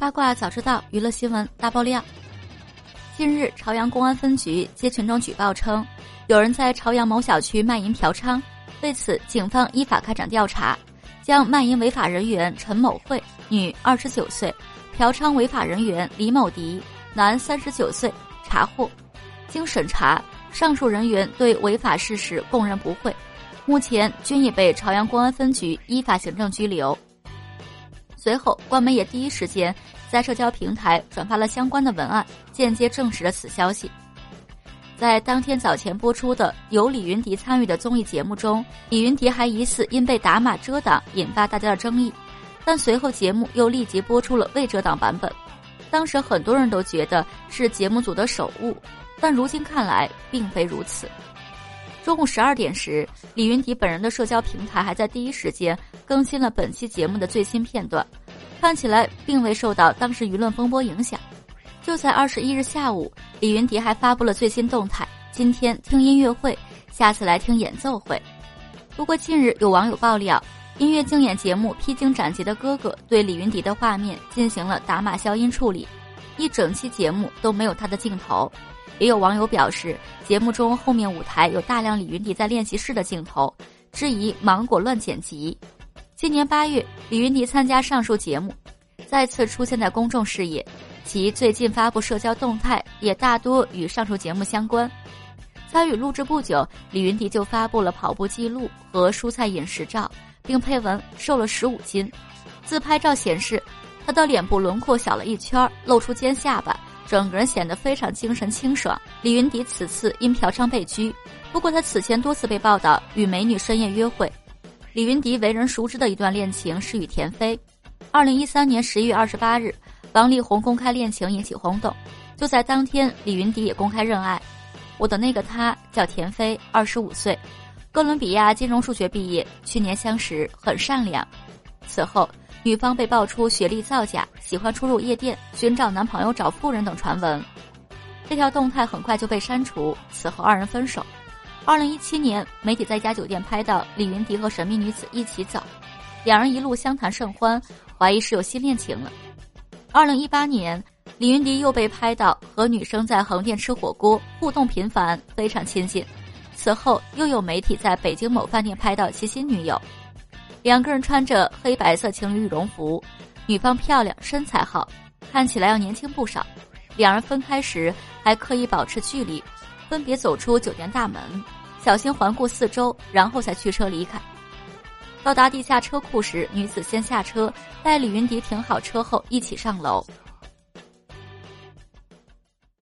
八卦早知道，娱乐新闻大爆料。近日，朝阳公安分局接群众举报称，有人在朝阳某小区卖淫嫖娼，为此，警方依法开展调查，将卖淫违法人员陈某慧（女，二十九岁）、嫖娼违法人员李某迪（男，三十九岁）查获。经审查，上述人员对违法事实供认不讳，目前均已被朝阳公安分局依法行政拘留。随后，官媒也第一时间在社交平台转发了相关的文案，间接证实了此消息。在当天早前播出的由李云迪参与的综艺节目中，李云迪还疑似因被打码遮挡，引发大家的争议。但随后节目又立即播出了未遮挡版本，当时很多人都觉得是节目组的手误，但如今看来并非如此。中午十二点时，李云迪本人的社交平台还在第一时间更新了本期节目的最新片段，看起来并未受到当时舆论风波影响。就在二十一日下午，李云迪还发布了最新动态：今天听音乐会，下次来听演奏会。不过近日有网友爆料，音乐竞演节目《披荆斩棘的哥哥》对李云迪的画面进行了打码消音处理，一整期节目都没有他的镜头。也有网友表示，节目中后面舞台有大量李云迪在练习室的镜头，质疑芒果乱剪辑。今年八月，李云迪参加上述节目，再次出现在公众视野，其最近发布社交动态也大多与上述节目相关。参与录制不久，李云迪就发布了跑步记录和蔬菜饮食照，并配文瘦了十五斤。自拍照显示，他的脸部轮廓小了一圈，露出尖下巴。整个人显得非常精神清爽。李云迪此次因嫖娼被拘，不过他此前多次被报道与美女深夜约会。李云迪为人熟知的一段恋情是与田飞。二零一三年十一月二十八日，王力宏公开恋情引起轰动。就在当天，李云迪也公开认爱，我的那个他叫田飞，二十五岁，哥伦比亚金融数学毕业，去年相识，很善良。此后。女方被爆出学历造假，喜欢出入夜店寻找男朋友、找富人等传闻，这条动态很快就被删除。此后二人分手。二零一七年，媒体在一家酒店拍到李云迪和神秘女子一起走，两人一路相谈甚欢，怀疑是有新恋情了。二零一八年，李云迪又被拍到和女生在横店吃火锅，互动频繁，非常亲近。此后又有媒体在北京某饭店拍到其新女友。两个人穿着黑白色情侣羽绒服，女方漂亮，身材好，看起来要年轻不少。两人分开时还刻意保持距离，分别走出酒店大门，小心环顾四周，然后才驱车离开。到达地下车库时，女子先下车，待李云迪停好车后，一起上楼。